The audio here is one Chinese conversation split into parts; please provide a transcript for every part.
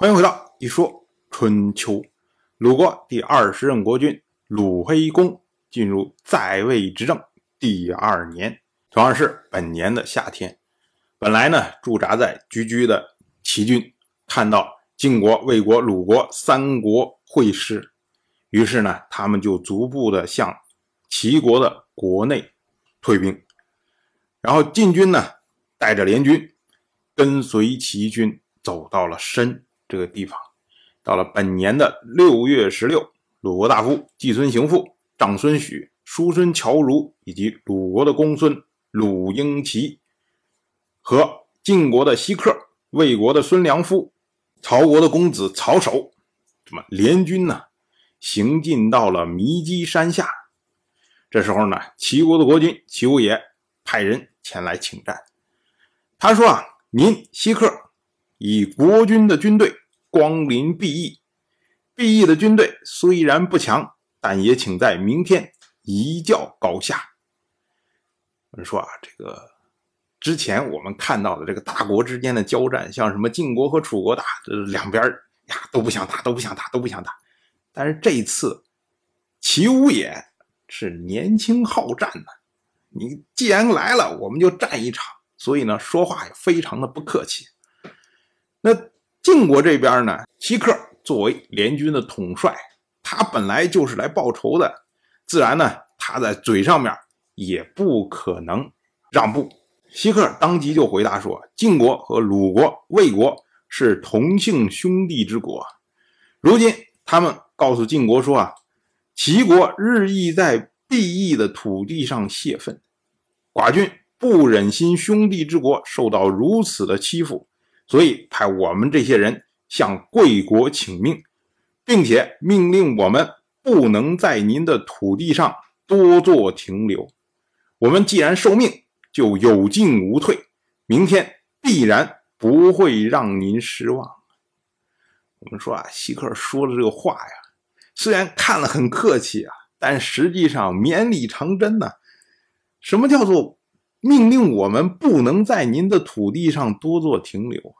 欢迎回到一说春秋。鲁国第二十任国君鲁黑公进入在位执政第二年，同样是本年的夏天。本来呢，驻扎在居居的齐军看到晋国、魏国、鲁国三国会师，于是呢，他们就逐步的向齐国的国内退兵。然后晋军呢，带着联军跟随齐军走到了申。这个地方，到了本年的六月十六，鲁国大夫季孙行父、长孙许、叔孙侨如以及鲁国的公孙鲁婴齐和晋国的西克、魏国的孙良夫、曹国的公子曹守，什么联军呢，行进到了弥基山下。这时候呢，齐国的国君齐武也派人前来请战。他说啊，您西克以国军的军队。光临毕邑，毕邑的军队虽然不强，但也请在明天一较高下。我们说啊，这个之前我们看到的这个大国之间的交战，像什么晋国和楚国打，两边呀都不想打，都不想打，都不想打。但是这一次，齐武也是年轻好战的，你既然来了，我们就战一场。所以呢，说话也非常的不客气。那。晋国这边呢，西克作为联军的统帅，他本来就是来报仇的，自然呢，他在嘴上面也不可能让步。西克当即就回答说：“晋国和鲁国、魏国是同姓兄弟之国，如今他们告诉晋国说啊，齐国日益在毕邑的土地上泄愤，寡君不忍心兄弟之国受到如此的欺负。”所以派我们这些人向贵国请命，并且命令我们不能在您的土地上多做停留。我们既然受命，就有进无退，明天必然不会让您失望。我们说啊，希克说的这个话呀，虽然看了很客气啊，但实际上绵里藏针呢。什么叫做命令我们不能在您的土地上多做停留？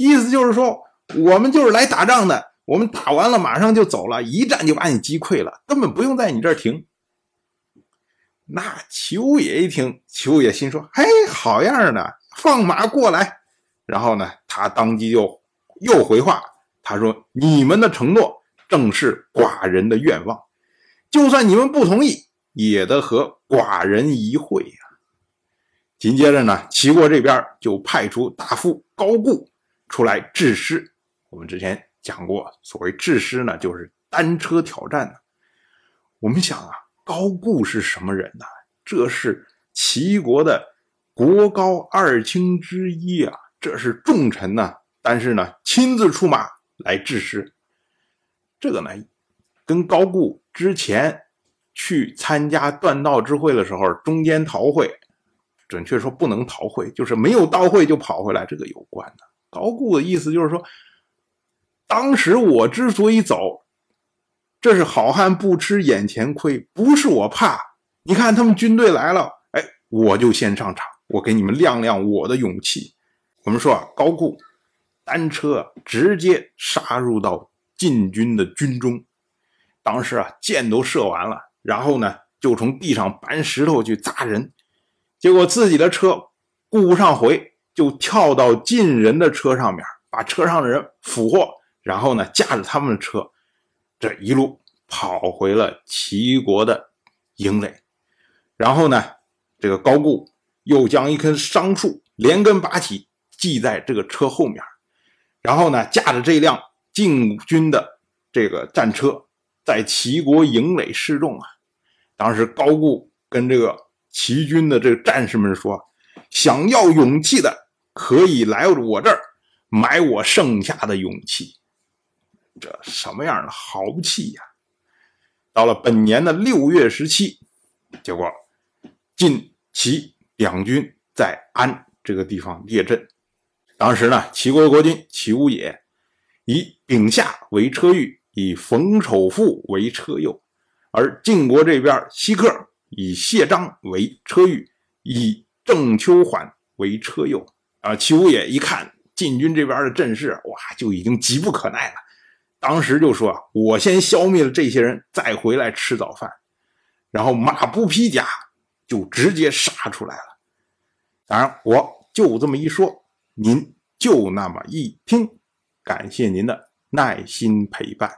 意思就是说，我们就是来打仗的，我们打完了马上就走了，一战就把你击溃了，根本不用在你这儿停。那邱也一听，邱也心说：“嘿，好样的，放马过来。”然后呢，他当即就又回话，他说：“你们的承诺正是寡人的愿望，就算你们不同意，也得和寡人一会呀。”紧接着呢，齐国这边就派出大夫高固。出来制师，我们之前讲过，所谓制师呢，就是单车挑战呢。我们想啊，高固是什么人呢？这是齐国的国高二卿之一啊，这是重臣呐。但是呢，亲自出马来制师，这个呢，跟高固之前去参加断道之会的时候中间逃会，准确说不能逃会，就是没有到会就跑回来，这个有关的。高固的意思就是说，当时我之所以走，这是好汉不吃眼前亏，不是我怕。你看他们军队来了，哎，我就先上场，我给你们亮亮我的勇气。我们说啊，高固单车直接杀入到晋军的军中，当时啊箭都射完了，然后呢就从地上搬石头去砸人，结果自己的车顾不上回。就跳到晋人的车上面，把车上的人俘获，然后呢，驾着他们的车，这一路跑回了齐国的营垒。然后呢，这个高固又将一棵桑树连根拔起，系在这个车后面，然后呢，驾着这辆晋军的这个战车，在齐国营垒示众啊。当时高固跟这个齐军的这个战士们说。想要勇气的，可以来我这儿买我剩下的勇气。这什么样的豪气呀！到了本年的六月十七，结果晋齐两军在安这个地方列阵。当时呢，齐国国君齐武也以丙夏为车御，以冯丑富为车右，而晋国这边西克以谢章为车御，以郑秋缓为车右啊，齐武也一看晋军这边的阵势哇就已经急不可耐了。当时就说：“我先消灭了这些人，再回来吃早饭。”然后马不披甲就直接杀出来了。当然，我就这么一说，您就那么一听。感谢您的耐心陪伴。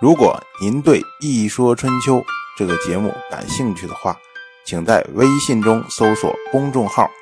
如果您对《一说春秋》这个节目感兴趣的话，请在微信中搜索公众号“